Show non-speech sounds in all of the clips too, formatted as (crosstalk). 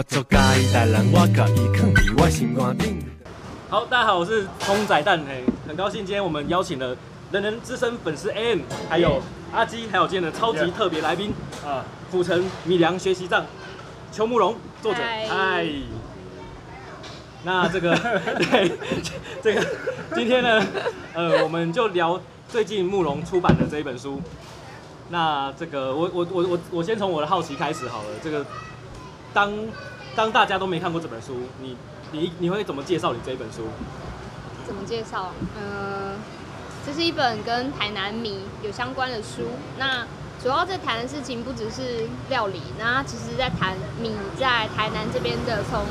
我做家己代人，我甲伊囥伫我心肝顶。好，大家好，我是葱仔蛋，嘿，很高兴今天我们邀请了人人资深粉丝 AM，还有阿基，还有今天的超级特别来宾啊，府城米良学习站，邱慕容作者，嗨。那这个 (laughs) 对，这个今天呢，呃，我们就聊最近慕容出版的这一本书。那这个我我我我我先从我的好奇开始好了。这个当当大家都没看过这本书，你你你会怎么介绍你这一本书？怎么介绍？嗯，这是一本跟台南米有相关的书。那主要在谈的事情不只是料理，那其实在谈米在台南这边的从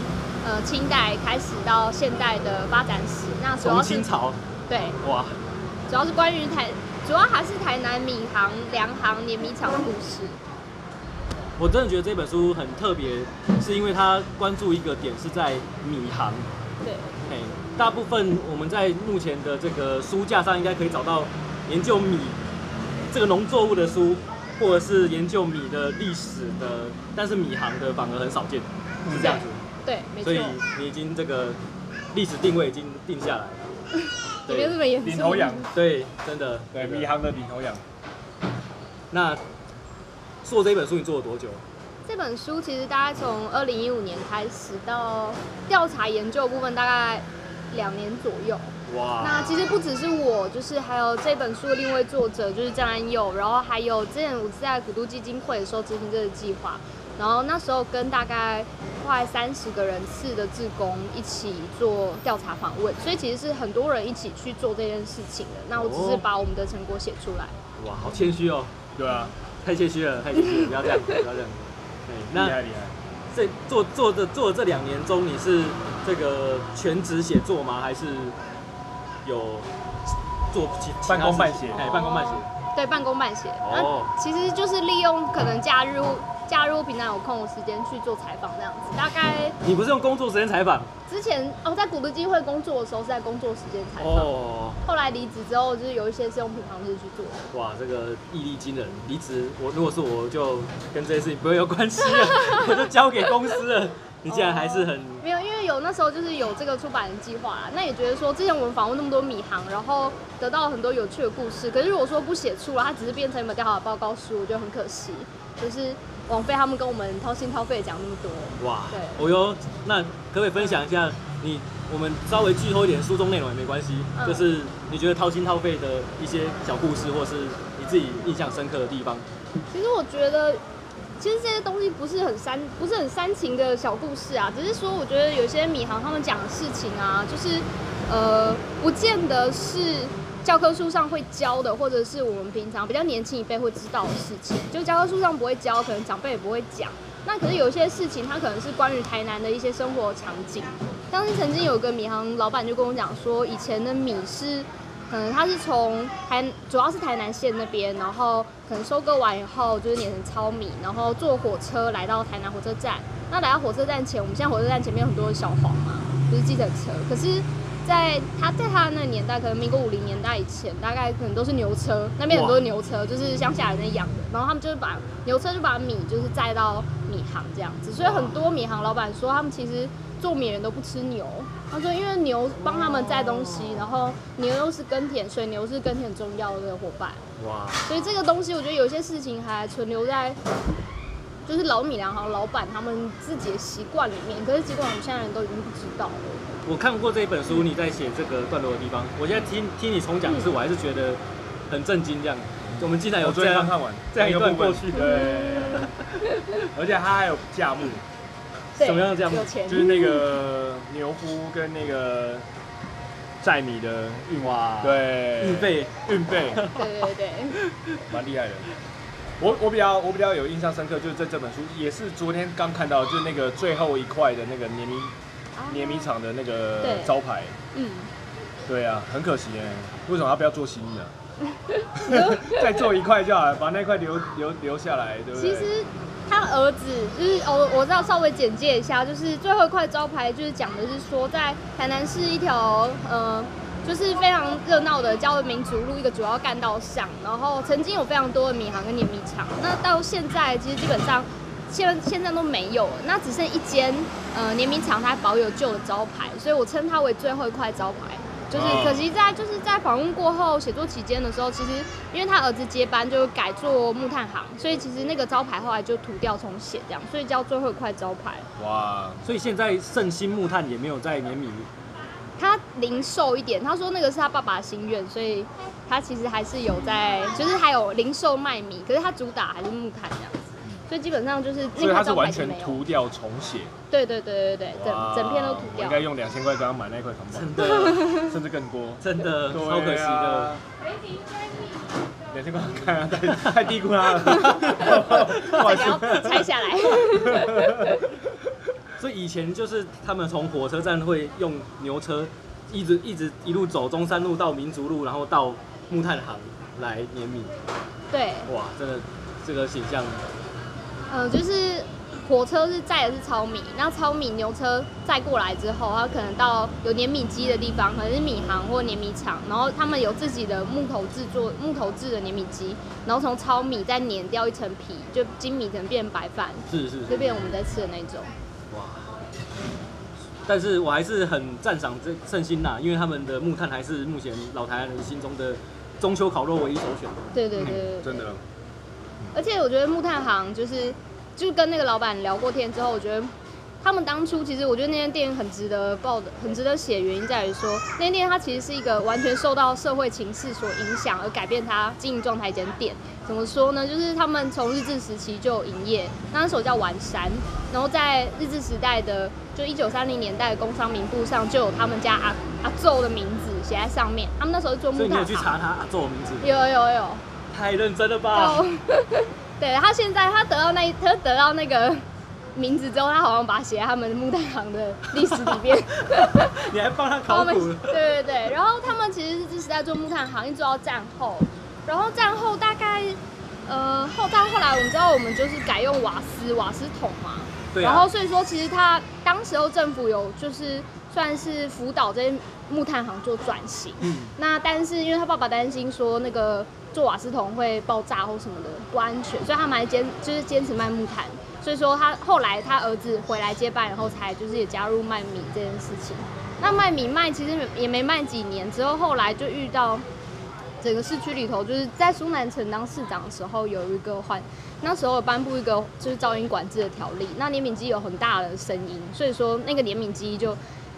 呃清代开始到现代的发展史。那主要是清朝。对。哇。主要是关于台。主要还是台南米行、粮行、碾米厂的故事。我真的觉得这本书很特别，是因为它关注一个点是在米行。对。大部分我们在目前的这个书架上应该可以找到研究米这个农作物的书，或者是研究米的历史的，但是米行的反而很少见，是这样子。对，没错。所以你已经这个历史定位已经定下来了。没有这么严领头羊，对，真的，对米行的领头羊。那做这本书你做了多久？这本书其实大概从二零一五年开始到调查研究的部分，大概两年左右。哇！那其实不只是我，就是还有这本书的另一位作者，就是张安佑，然后还有之前我是在古都基金会的时候执行这个计划。然后那时候跟大概快三十个人次的志工一起做调查访问，所以其实是很多人一起去做这件事情的。那我只是把我们的成果写出来。哇，好谦虚哦。对啊，太谦虚了，太谦虚了，不要这样，不要这样。对，那厉害厉害。这做做的做的这两年中，你是这个全职写作吗？还是有做其半工半写？哎，半工半写。对，半工半写。哦。其实就是利用可能假日。假如平常有空的时间去做采访那样子，大概你不是用工作时间采访？之前哦，在古德基金会工作的时候是在工作时间采访。哦。后来离职之后，就是有一些是用平常日去做。哇，这个毅力惊人！离职，我如果是我就跟这些事情不会有关系了，(laughs) 我就交给公司了。你竟然还是很、哦、没有，因为有那时候就是有这个出版的计划啦。那也觉得说，之前我们访问那么多米行，然后得到了很多有趣的故事。可是如果说不写出来，它只是变成一本调查报告书，我觉得很可惜。就是。枉费他们跟我们掏心掏肺讲那么多哇！对，哦哟，那可不可以分享一下你？我们稍微剧透一点书中内容也没关系，嗯、就是你觉得掏心掏肺的一些小故事，或是你自己印象深刻的地方。其实我觉得，其实这些东西不是很煽，不是很煽情的小故事啊，只是说我觉得有些米行他们讲的事情啊，就是呃，不见得是。教科书上会教的，或者是我们平常比较年轻一辈会知道的事情，就教科书上不会教，可能长辈也不会讲。那可是有一些事情，它可能是关于台南的一些生活场景。当时曾经有个米行老板就跟我讲说，以前的米是，可能他是从台，主要是台南县那边，然后可能收割完以后就是碾成糙米，然后坐火车来到台南火车站。那来到火车站前，我们现在火车站前面有很多的小黄嘛，就是计程车，可是。在他在他那个年代，可能民国五零年代以前，大概可能都是牛车，那边很多牛车，就是乡下人在养的。然后他们就是把牛车就把米就是载到米行这样子，所以很多米行老板说，他们其实做米人都不吃牛。他说，因为牛帮他们载东西，然后牛又是耕田，所以牛是耕田很重要的伙伴。哇！所以这个东西，我觉得有些事情还存留在。就是老米粮行老板他们自己的习惯里面，可是尽管我们现在人都已经不知道了。我看过这一本书，你在写这个段落的地方，我现在听听你重讲的是，我还是觉得很震惊。这样，我们竟然有这样看完这样一段过去，对，(laughs) 而且他还有价目，什么样的价目？就是那个 (laughs) 牛夫跟那个载米的运哇，对，运费。运费，对对对，(laughs) 蛮厉害的。我我比较我比较有印象深刻，就是在这本书也是昨天刚看到，就是那个最后一块的那个碾米碾米厂的那个招牌。嗯，对啊，很可惜哎，为什么他不要做新的？(laughs) 再做一块就好了，把那块留留留下来，对不对？其实他儿子就是我我知道稍微简介一下，就是最后一块招牌就是讲的是说，在台南市一条呃。就是非常热闹的交流民族路一个主要干道上，然后曾经有非常多的米行跟碾米厂。那到现在其实基本上现现在都没有了，那只剩一间呃碾米厂，它保有旧的招牌，所以我称它为最后一块招牌。就是可惜在就是在访问过后写作期间的时候，其实因为他儿子接班就改做木炭行，所以其实那个招牌后来就涂掉重写这样，所以叫最后一块招牌。哇，所以现在圣心木炭也没有在碾米。他零售一点，他说那个是他爸爸的心愿，所以他其实还是有在，就是还有零售卖米，可是他主打还是木炭这样子。所以基本上就是那块招牌就没有。涂掉重写。对对对对对，整整片都涂掉。应该用两千块刚刚买那块扛板。真的，甚至更多。真的，超可惜的。两千块看啊，太太低估他了。不要拆下来。所以以前就是他们从火车站会用牛车，一直一直一路走中山路到民族路，然后到木炭行来碾米。对。哇，真的这个形象。嗯、呃，就是火车是载的是糙米，那糙米牛车载过来之后，它可能到有碾米机的地方，可能是米行或碾米厂，然后他们有自己的木头制作木头制的碾米机，然后从糙米再碾掉一层皮，就精米成变白饭，是是，就变我们在吃的那种。哇！但是我还是很赞赏这圣心呐，因为他们的木炭还是目前老台湾人心中的中秋烤肉唯一首选。对对对，对，对，嗯，真的。而且我觉得木炭行就是，就跟那个老板聊过天之后，我觉得他们当初其实我觉得那间店很值得报的，很值得写。原因在于说，那间店它其实是一个完全受到社会情势所影响而改变它经营状态一间店。怎么说呢？就是他们从日治时期就营业，那时候叫丸山，然后在日治时代的就一九三零年代的工商名簿上就有他们家阿阿祖的名字写在上面。他们那时候是做木炭行。所以你有去查他阿祖的名字？有有有。太认真了吧！(laughs) 对，他现在他得到那他得到那个名字之后，他好像把它写在他们木炭行的历史里面。(laughs) 你还帮他考古？对对对，然后他们其实是在做木炭行，一直到战后，然后战后大概呃后战后来我们知道我们就是改用瓦斯瓦斯桶嘛，对啊，然后所以说其实他当时候政府有就是算是辅导这些木炭行做转型，嗯，那但是因为他爸爸担心说那个。做瓦斯桶会爆炸或什么的不安全，所以他们还坚就是坚持卖木炭。所以说他后来他儿子回来接班，然后才就是也加入卖米这件事情。那卖米卖其实也没卖几年之后，后来就遇到整个市区里头，就是在苏南城当市长的时候有一个换，那时候颁布一个就是噪音管制的条例，那怜悯机有很大的声音，所以说那个怜悯机就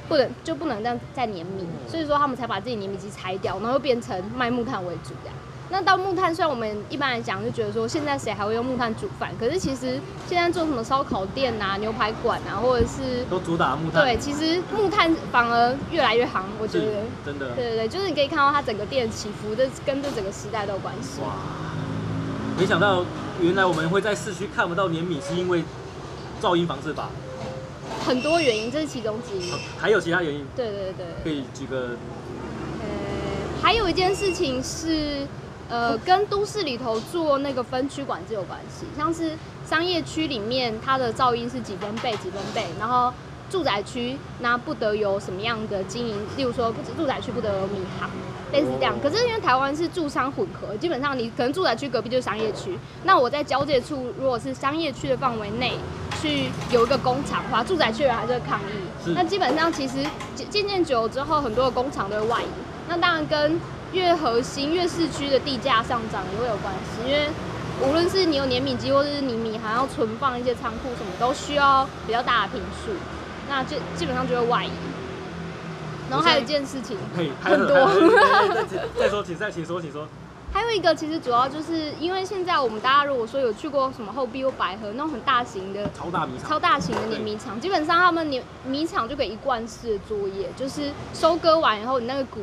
不能就不能再再怜悯，所以说他们才把自己怜悯机拆掉，然后变成卖木炭为主这样。那到木炭，虽然我们一般来讲就觉得说，现在谁还会用木炭煮饭？可是其实现在做什么烧烤店啊、牛排馆啊，或者是都主打木炭。对，其实木炭反而越来越行，我觉得。真的。对对对，就是你可以看到它整个店起伏的，跟这整个时代都有关系。哇！没想到原来我们会在市区看不到碾米，是因为噪音防治法。很多原因，这是其中之一。还有其他原因？对对对。可以举个。呃，还有一件事情是。呃，跟都市里头做那个分区管制有关系，像是商业区里面它的噪音是几分贝几分贝，然后住宅区那不得有什么样的经营，例如说住宅区不得有米行，类似这样。可是因为台湾是住商混合，基本上你可能住宅区隔壁就是商业区，那我在交界处如果是商业区的范围内去有一个工厂的话，住宅区人还是会抗议。那基本上其实渐渐久之后，很多的工厂都会外移，那当然跟。越核心越市区的地价上涨也会有关系，因为无论是你有碾米机，或者是你米还要存放一些仓库什么，都需要比较大的坪数，那就基本上就会外移。然后还有一件事情，(laughs) 很多。再说，请再请说，请说。还有一个，其实主要就是因为现在我们大家如果说有去过什么后壁或百合那种很大型的超大米厂、超大型的碾米厂，基本上他们碾米厂就可以一贯式的作业，就是收割完以后，你那个谷。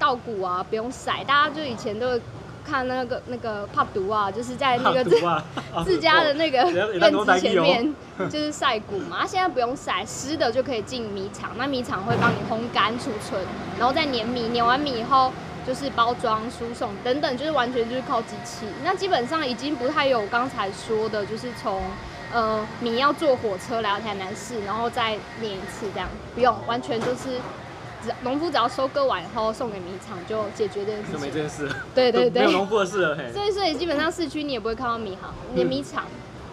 稻谷啊，不用晒，大家就以前都看那个那个帕毒啊，就是在那个自、(laughs) 啊、自家的那个院子前面，就是晒谷嘛。现在不用晒，湿的就可以进米厂，那米厂会帮你烘干储存，然后再碾米，碾完米以后就是包装输送等等，就是完全就是靠机器。那基本上已经不太有刚才说的，就是从呃米要坐火车来到台南市，然后再碾一次这样，不用，完全就是。农夫只要收割完以后送给米厂，就解决这件事，就没这件事。对对对，没有农夫的事了。嘿，所以所以基本上市区你也不会看到米行、碾米厂。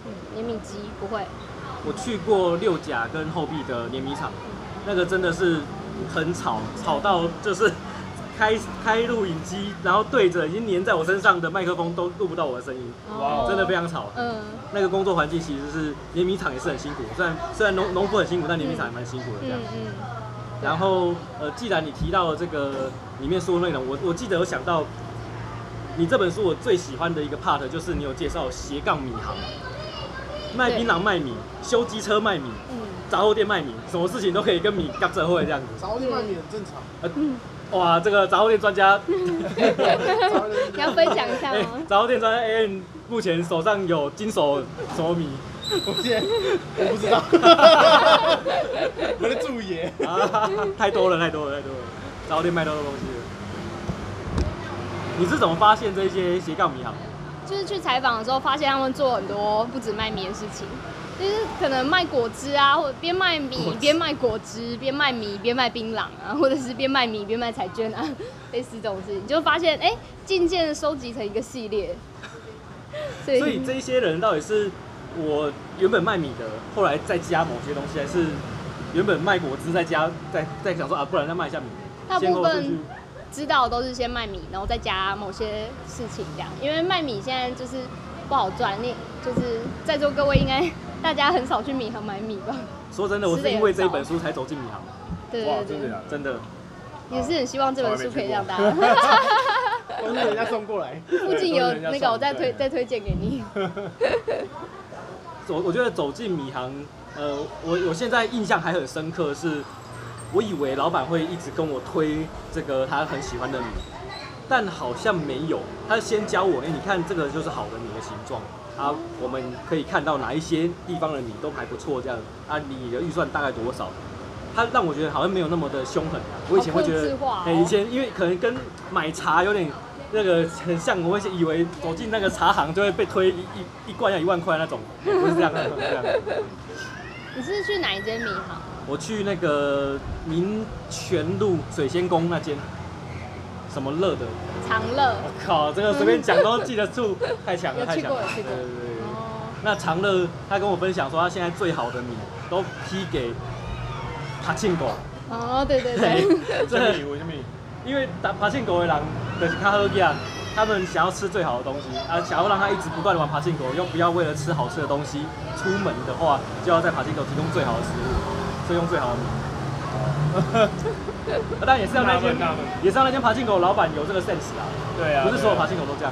嗯，碾米机不会。我去过六甲跟后壁的碾米厂，那个真的是很吵，吵到就是开开录影机，然后对着已经粘在我身上的麦克风都录不到我的声音，哇，真的非常吵。嗯，那个工作环境其实是碾米厂也是很辛苦，虽然虽然农农夫很辛苦，但碾米厂也蛮辛苦的这样。嗯，然后呃，既然你提到了这个里面说的内容，我我记得有想到，你这本书我最喜欢的一个 part 就是你有介绍斜杠米行。卖槟榔卖米，修机车卖米，杂货店卖米，什么事情都可以跟米夹着会这样子。杂货店卖米很正常。呃，哇，这个杂货店专家，(laughs) 你要分享一下吗？(laughs) 杂货店专家 AN 目前手上有金手什么米？我现在我不知道。我的注意。啊，太多了，太多了，太多了。杂货店卖到的东西？你是怎么发现这些斜杠迷行？就是去采访的时候，发现他们做很多不止卖米的事情，就是可能卖果汁啊，或者边卖米边卖果汁，边卖米边卖槟榔啊，或者是边卖米边卖彩券啊，(laughs) 类似这种事情，就发现哎，渐渐收集成一个系列。所以，所以这些人到底是我原本卖米的，后来再加某些东西，还是原本卖果汁再加再再想说啊，不然再卖一下米？大部分。知道都是先卖米，然后再加某些事情这样，因为卖米现在就是不好赚，你就是在座各位应该大家很少去米行买米吧？说真的，我是因为这一本书才走进米行。对对对，真的真的。也是很希望这本书可以让大家。(laughs) 都是人家送过来。附近有那个，我再推再推荐给你。(laughs) (laughs) 我我觉得走进米行，呃，我我现在印象还很深刻是。我以为老板会一直跟我推这个他很喜欢的米，但好像没有。他先教我，哎、欸，你看这个就是好的米的形状啊，我们可以看到哪一些地方的米都还不错，这样啊，你的预算大概多少？他让我觉得好像没有那么的凶狠。我以前会觉得，哎、欸，以前因为可能跟买茶有点那个很像，我会以为走进那个茶行就会被推一一一罐要一万块那种，不是这样的，不是这样的。你是去哪一间米行？我去那个民权路水仙宫那间，什么乐的？长乐。我靠，这个随便讲都记得住，太强了，太强了。对对对。那长乐他跟我分享说，他现在最好的米都批给柏青哥。(laughs) 哦，对对对。这米为什么？因为打柏青哥的人就是较好养，他们想要吃最好的东西，啊，想要让他一直不断的玩柏青哥，又不要为了吃好吃的东西出门的话，就要在柏青哥提供最好的食物。所以用最好的米，(laughs) 但也是要那间，也是要那间爬进狗老板有这个 sense 啊。对啊，不是所有爬进狗都这样。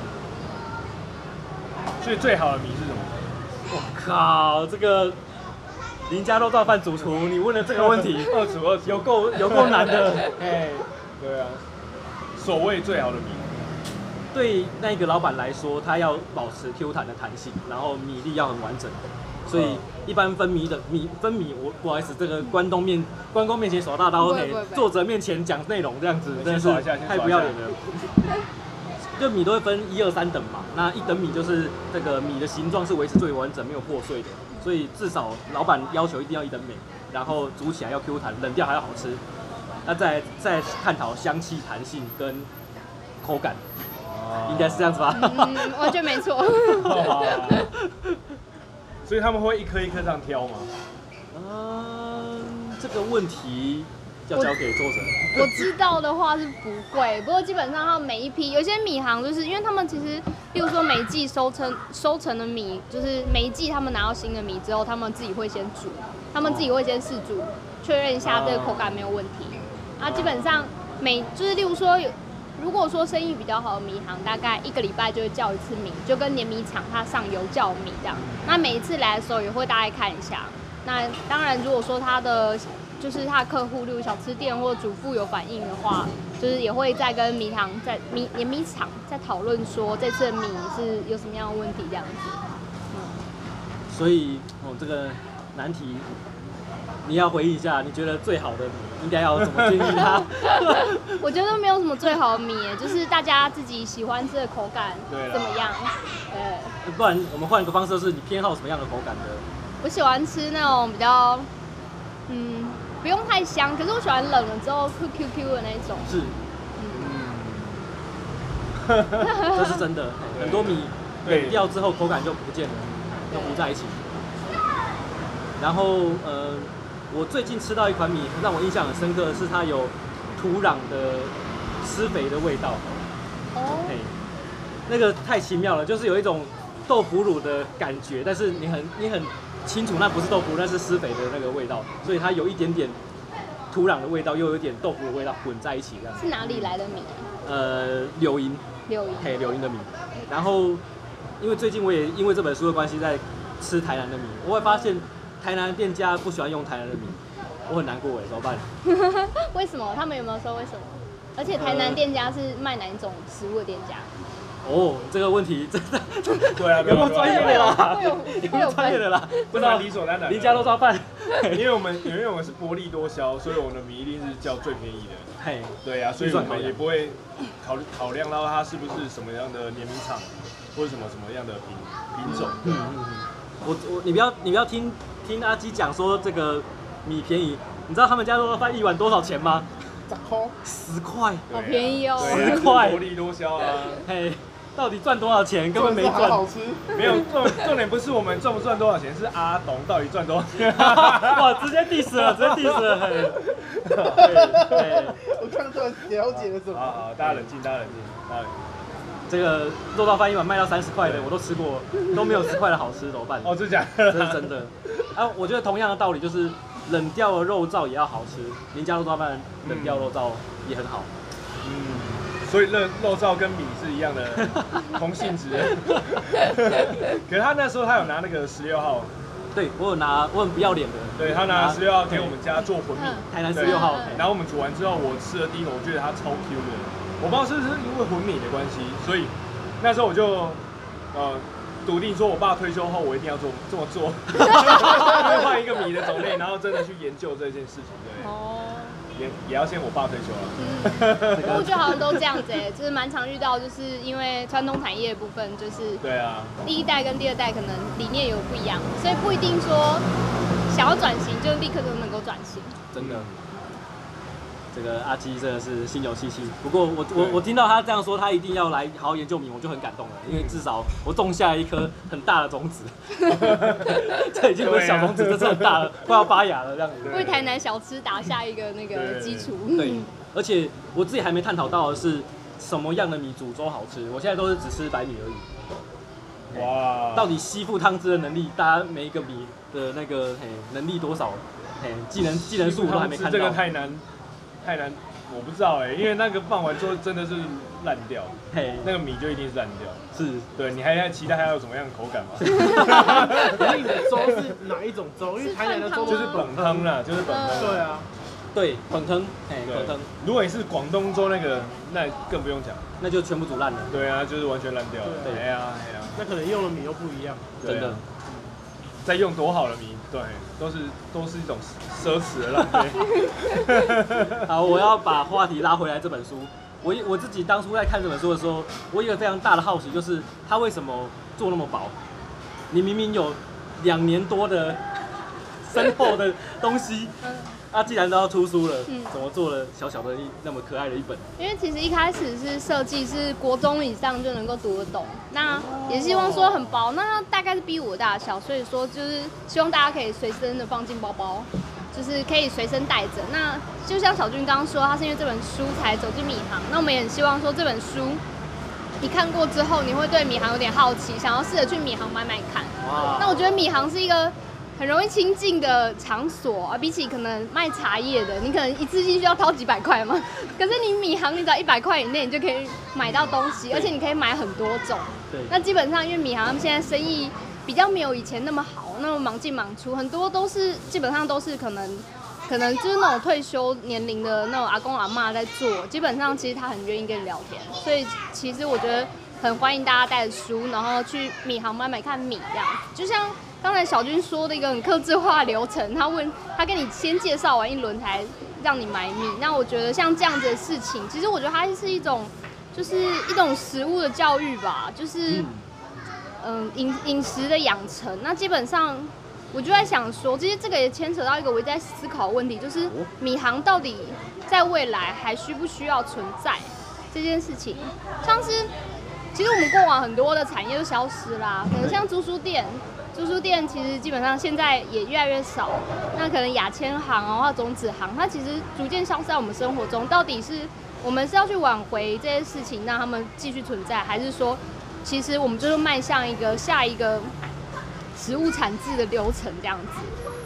所以最好的米是什么？我靠，这个林家肉燥饭主厨，你问了这个问题，(laughs) 二厨二厨，有够有够难的。(laughs) 哎，对啊，所谓最好的米，对那个老板来说，他要保持 Q 弹的弹性，然后米粒要很完整。所以一般分米的米分米，我不好意思，这个关东面关公面前耍大刀，嘿，作者面前讲内容这样子，真的是太不要脸了。就米都会分一二三等嘛，那一等米就是这个米的形状是维持最完整，没有破碎的，所以至少老板要求一定要一等米，然后煮起来要 Q 弹，冷掉还要好吃。那再再探讨香气、弹性跟口感，应该是这样子吧？嗯，我觉得没错。(laughs) 所以他们会一颗一颗这样挑吗？嗯，这个问题要交给作者。我，我知道的话是不会，不过基本上他们每一批有些米行就是因为他们其实，例如说每一季收成收成的米，就是每一季他们拿到新的米之后，他们自己会先煮，他们自己会先试煮，确认一下这个口感没有问题。啊，基本上每就是例如说有。如果说生意比较好的米行，大概一个礼拜就会叫一次米，就跟碾米厂它上油叫米这样。那每一次来的时候也会大概看一下。那当然，如果说他的就是他的客户，例如小吃店或主妇有反应的话，就是也会再跟米行在米碾米厂在讨论说这次的米是有什么样的问题这样子。嗯。所以哦，这个难题。你要回忆一下，你觉得最好的应该要怎么建议他？(laughs) 我觉得没有什么最好的米，就是大家自己喜欢吃的口感怎么样？对。不然我们换一个方式，是你偏好什么样的口感的？我喜欢吃那种比较，嗯，不用太香，可是我喜欢冷了之后 Q Q Q 的那种。是。嗯。(laughs) 这是真的，很多米冷掉之后口感就不见了，就糊在一起。然后呃，我最近吃到一款米，让我印象很深刻的是它有土壤的施肥的味道。那个太奇妙了，就是有一种豆腐乳的感觉，但是你很你很清楚那不是豆腐，那是施肥的那个味道，所以它有一点点土壤的味道，又有一点豆腐的味道混在一起这样。是哪里来的米？呃，柳营。柳营。嘿，柳营的米。然后，因为最近我也因为这本书的关系在吃台南的米，我会发现。台南店家不喜欢用台南的米，我很难过哎，怎么办？(laughs) 为什么？他们有没有说为什么？而且台南店家是卖哪一种食物的店家？哦，这个问题真的，对啊，有没有专业的啦？有没有专业的啦？不知道理所当然。林家肉燥饭，因为我们因为我们是薄利多销，所以我们的米一定是叫最便宜的。嘿，对啊，所以我们也不会考考量到它是不是什么样的碾米厂，或者什么什么样的品品种。嗯嗯嗯。我我你不要你不要听。听阿基讲说这个米便宜，你知道他们家肉饭一碗多少钱吗？十块，十块，好便宜哦，十块，薄利多销啊！嘿，到底赚多少钱？根本没赚。好吃，没有重重点不是我们赚不赚多少钱，是阿董到底赚多少钱？(laughs) 哇，直接 diss 了，直接 diss 了。(laughs) 我看出来了解了什么？好好，大家冷静，大家冷静，大家冷静。这个肉燥饭一碗卖到三十块的，我都吃过，都没有十块的好吃，怎么办？哦，真假的？这是真的。啊，我觉得同样的道理就是，冷掉的肉燥也要好吃。您家肉燥饭冷掉肉燥也很好。嗯，所以肉肉燥跟米是一样的，(laughs) 同性质的。(laughs) 可是他那时候他有拿那个十六号，对我有拿，我很不要脸的。对他拿十六号给我们家做混米，台南十六号。然后我们煮完之后，我吃了第一口，我觉得它超 Q 的。我不知道是不是因为混米的关系，所以那时候我就呃笃定说，我爸退休后我一定要做这么做，(laughs) 换一个米的种类，然后真的去研究这件事情，对。哦。也也要先我爸退休了。嗯。我觉得好像都这样子哎，就是蛮常遇到，就是因为传统产业的部分，就是对啊，第一代跟第二代可能理念有不一样，所以不一定说想要转型就立刻就能够转型。真的。这个阿基真的是心有戚戚，不过我我我听到他这样说，他一定要来好好研究米，我就很感动了，因为至少我种下一颗很大的种子，(laughs) 这已经不是小种子，这是很大了，快要发芽了这样子。为台南小吃打下一个那个基础。对，而且我自己还没探讨到的是什么样的米煮粥好吃，我现在都是只吃白米而已。哇，到底吸附汤汁的能力，大家每一个米的那个嘿能力多少？嘿，技能技能数我都还没看到。这个太难。太难，我不知道哎，因为那个放完之后真的是烂掉，嘿，那个米就一定是烂掉。是，对，你还要期待还有什么样的口感吗？你的粥是哪一种粥？因为台南的粥 (laughs) 就是本汤啦，就是本汤。对啊，对，本汤，哎，本汤。如果你是广东粥那个，那更不用讲，那就全部煮烂了。对啊，就是完全烂掉了。对啊，对啊，那可能用的米又不一样，真的。再用多好的米，对，都是都是一种奢侈的浪费。(laughs) 好，我要把话题拉回来。这本书，我我自己当初在看这本书的时候，我有一个非常大的好奇，就是它为什么做那么薄？你明明有两年多的深厚的东西。他、啊、既然都要出书了，嗯，怎么做了小小的一那么可爱的一本？因为其实一开始是设计是国中以上就能够读得懂，那也希望说很薄，那大概是 B5 的大小，所以说就是希望大家可以随身的放进包包，就是可以随身带着。那就像小军刚刚说，他是因为这本书才走进米行，那我们也很希望说这本书你看过之后，你会对米行有点好奇，想要试着去米行买买看。哇！那我觉得米行是一个。很容易亲近的场所啊，比起可能卖茶叶的，你可能一次性需要掏几百块嘛。(laughs) 可是你米行，你只要一百块以内，你就可以买到东西，而且你可以买很多种。对。那基本上，因为米行他们现在生意比较没有以前那么好，那么忙进忙出，很多都是基本上都是可能，可能就是那种退休年龄的那种阿公阿妈在做。基本上，其实他很愿意跟你聊天，所以其实我觉得很欢迎大家带着书，然后去米行买买看米这样，就像。刚才小军说的一个很克制化流程，他问他跟你先介绍完一轮才让你买米。那我觉得像这样子的事情，其实我觉得它是一种，就是一种食物的教育吧，就是嗯饮饮食的养成。那基本上我就在想说，其实这个也牵扯到一个我在思考的问题，就是米行到底在未来还需不需要存在这件事情？像是其实我们过往很多的产业都消失啦，可能像租书店。租书店其实基本上现在也越来越少。那可能亚千行啊，或种子行，它其实逐渐消失在我们生活中。到底是我们是要去挽回这些事情，让他们继续存在，还是说，其实我们就是迈向一个下一个食物产制的流程这样子？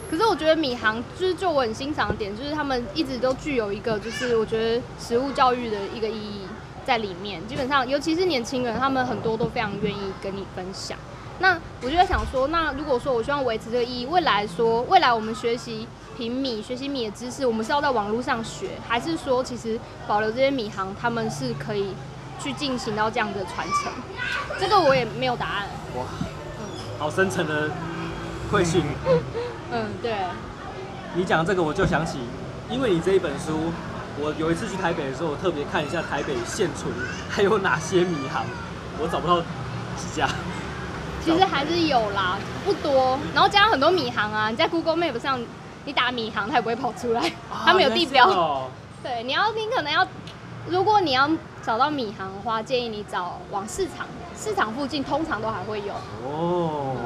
可是我觉得米行就是就我很欣赏的点，就是他们一直都具有一个就是我觉得食物教育的一个意义在里面。基本上，尤其是年轻人，他们很多都非常愿意跟你分享。那我就在想说，那如果说我希望维持这个意义，未来说未来我们学习平米、学习米的知识，我们是要在网络上学，还是说其实保留这些米行，他们是可以去进行到这样的传承？这个我也没有答案。哇，嗯，好深沉的会训。嗯，对。你讲这个，我就想起，因为你这一本书，我有一次去台北的时候，我特别看一下台北现存还有哪些米行，我找不到几家。其实还是有啦，不多。然后加上很多米行啊，你在 Google Map 上，你打米行，它也不会跑出来，他们有地标。哦、(laughs) 对，你要你可能要，如果你要找到米行的话，建议你找往市场，市场附近通常都还会有。哦。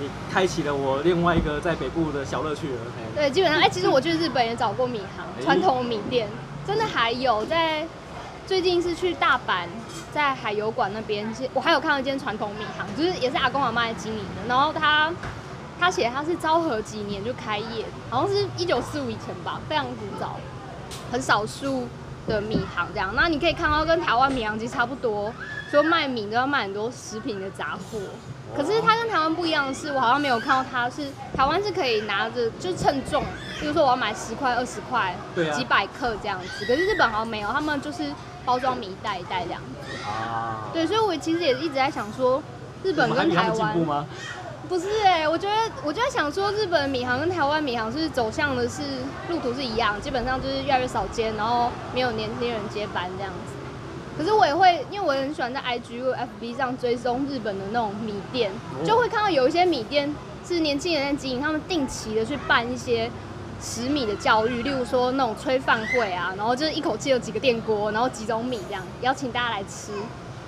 你开启了我另外一个在北部的小乐趣了。对，基本上，哎、欸，其实我去日本也找过米行，传统米店，真的还有在。最近是去大阪，在海油馆那边，我还有看到一间传统米行，就是也是阿公阿妈来经营的。然后他他写他是昭和几年就开业，好像是一九四五以前吧，非常古早，很少数的米行这样。那你可以看到跟台湾米行其实差不多，说卖米都要卖很多食品的杂货。可是它跟台湾不一样的是，我好像没有看到它是台湾是可以拿着就是称重，比如说我要买十块、二十块、对啊、几百克这样子。可是日本好像没有，他们就是包装米一袋一袋这样子。啊。对，所以我其实也一直在想说，日本跟台湾。不是哎、欸，我觉得我就在想说，日本米行跟台湾米行是走向的是路途是一样，基本上就是越来越少接，然后没有年轻人接班这样子。可是我也会，因为我很喜欢在 IG 或 FB 上追踪日本的那种米店，就会看到有一些米店是年轻人在经营，他们定期的去办一些食米的教育，例如说那种炊饭会啊，然后就是一口气有几个电锅，然后几种米这样邀请大家来吃，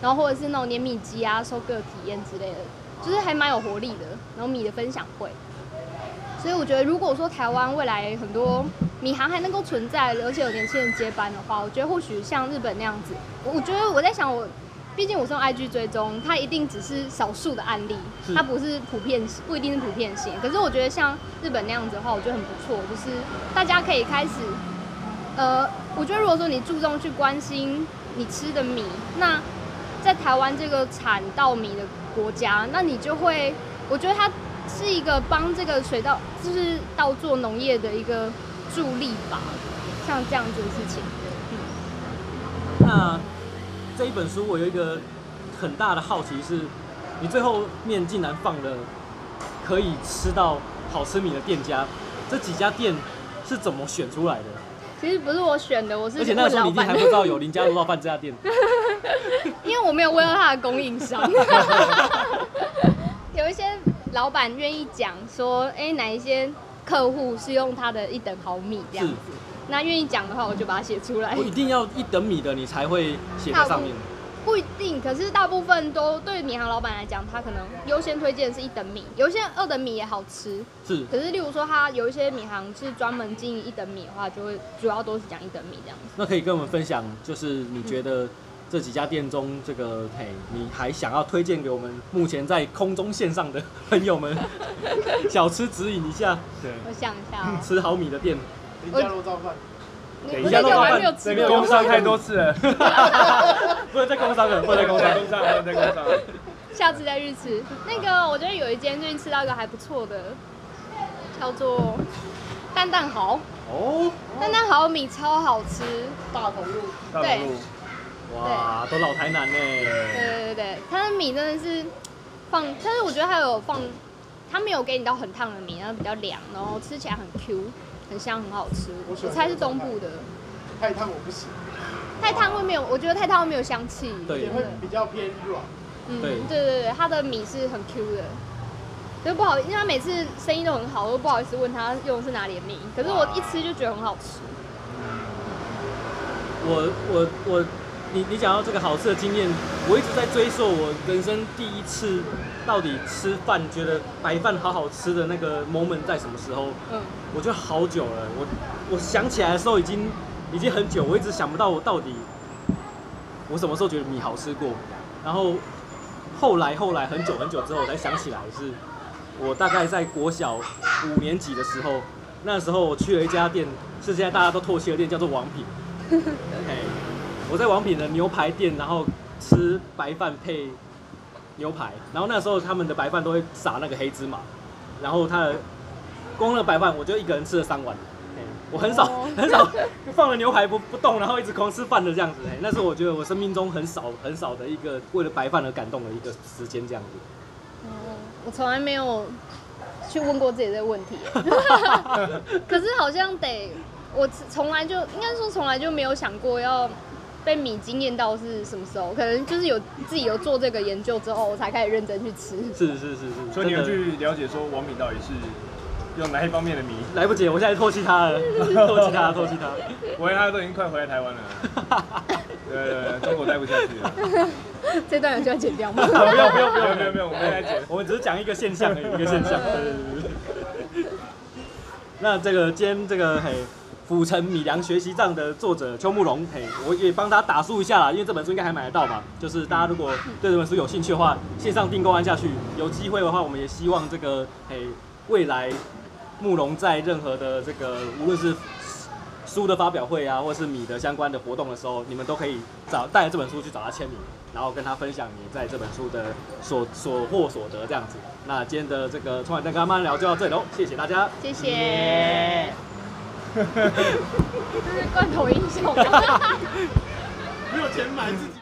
然后或者是那种碾米机啊、收割体验之类的，就是还蛮有活力的，然后米的分享会。所以我觉得，如果说台湾未来很多米行还能够存在，而且有年轻人接班的话，我觉得或许像日本那样子，我觉得我在想，我毕竟我是用 IG 追踪，它一定只是少数的案例，它不是普遍，不一定是普遍性。可是我觉得像日本那样子的话，我觉得很不错，就是大家可以开始，呃，我觉得如果说你注重去关心你吃的米，那在台湾这个产稻米的国家，那你就会，我觉得它。是一个帮这个水稻，就是稻作农业的一个助力吧，像这样子的事情。嗯。那这一本书我有一个很大的好奇是，你最后面竟然放了可以吃到好吃米的店家，这几家店是怎么选出来的？其实不是我选的，我是。而且那时候你一定还不知道有林家肉饭这家店。(laughs) 因为我没有问到他的供应商。(laughs) 有一些。老板愿意讲说，哎、欸，哪一些客户是用他的一等毫米这样子？那愿意讲的话，我就把它写出来。我一定要一等米的，你才会写在上面。不一定，可是大部分都对米行老板来讲，他可能优先推荐是一等米。有些二等米也好吃，是。可是，例如说，他有一些米行是专门经营一等米的话，就会主要都是讲一等米这样子。那可以跟我们分享，就是你觉得？这几家店中，这个嘿，你还想要推荐给我们目前在空中线上的朋友们 (laughs) 小吃指引一下？对，我想一下、喔，吃好米的店，林家肉燥饭，林家肉燥饭，这个工商太多次了，(laughs) 不能再工商了，不能再工商，不能再工商，下次再去吃。那个，我觉得有一间最近吃到一个还不错的，叫做蛋蛋蚝哦，蛋蛋蚝米超好吃，大同路，对。哇，都老台南呢。对对对，它的米真的是放，但是我觉得它有放，它没有给你到很烫的米，然后比较凉，然后吃起来很 Q，很香，很好吃。我猜是东部的。太烫我不行。太烫会没有，我觉得太烫会没有香气。对，也会比较偏软。嗯，对对对对，它的米是很 Q 的，就不好，因为他每次生意都很好，我都不好意思问他用的是哪里的米，可是我一吃就觉得很好吃。我我我。我你你讲到这个好吃的经验，我一直在追溯我人生第一次到底吃饭觉得白饭好好吃的那个 moment 在什么时候？嗯，我觉得好久了，我我想起来的时候已经已经很久，我一直想不到我到底我什么时候觉得米好吃过，然后后来后来很久很久之后我才想起来是，我大概在国小五年级的时候，那时候我去了一家店，是现在大家都唾弃的店，叫做王品。(laughs) 我在王品的牛排店，然后吃白饭配牛排，然后那时候他们的白饭都会撒那个黑芝麻，然后他的光那白饭，我就一个人吃了三碗。我很少 (laughs) 很少放了牛排不不动，然后一直狂吃饭的这样子。那是我觉得我生命中很少很少的一个为了白饭而感动的一个时间这样子。我从来没有去问过自己这个问题，(laughs) 可是好像得我从来就应该说从来就没有想过要被米惊艳到是什么时候，可能就是有自己有做这个研究之后，我才开始认真去吃。是是是是，所以你有去了解说王米到底是用哪一方面的米？来不及，我现在唾弃他了，(laughs) 唾弃他，唾弃他。我以为他都已经快回来台湾了。(laughs) 对对对，中国待不下去了。(laughs) 这段有需要剪掉吗？不用不用不用不用不用，我们来剪。我们只是讲一个现象的一个现象。对对对对。那这个今天这个嘿，府城米粮学习帐的作者邱慕龙嘿，我也帮他打书一下啦，因为这本书应该还买得到嘛。就是大家如果对这本书有兴趣的话，线上订购按下去。有机会的话，我们也希望这个嘿未来慕龙在任何的这个无论是。书的发表会啊，或是米的相关的活动的时候，你们都可以找带着这本书去找他签名，然后跟他分享你在这本书的所所获所得这样子。那今天的这个葱仔蛋跟他慢聊就到这里喽，谢谢大家，谢谢。(laughs) 就是罐头英雄，(laughs) 没有钱买自己。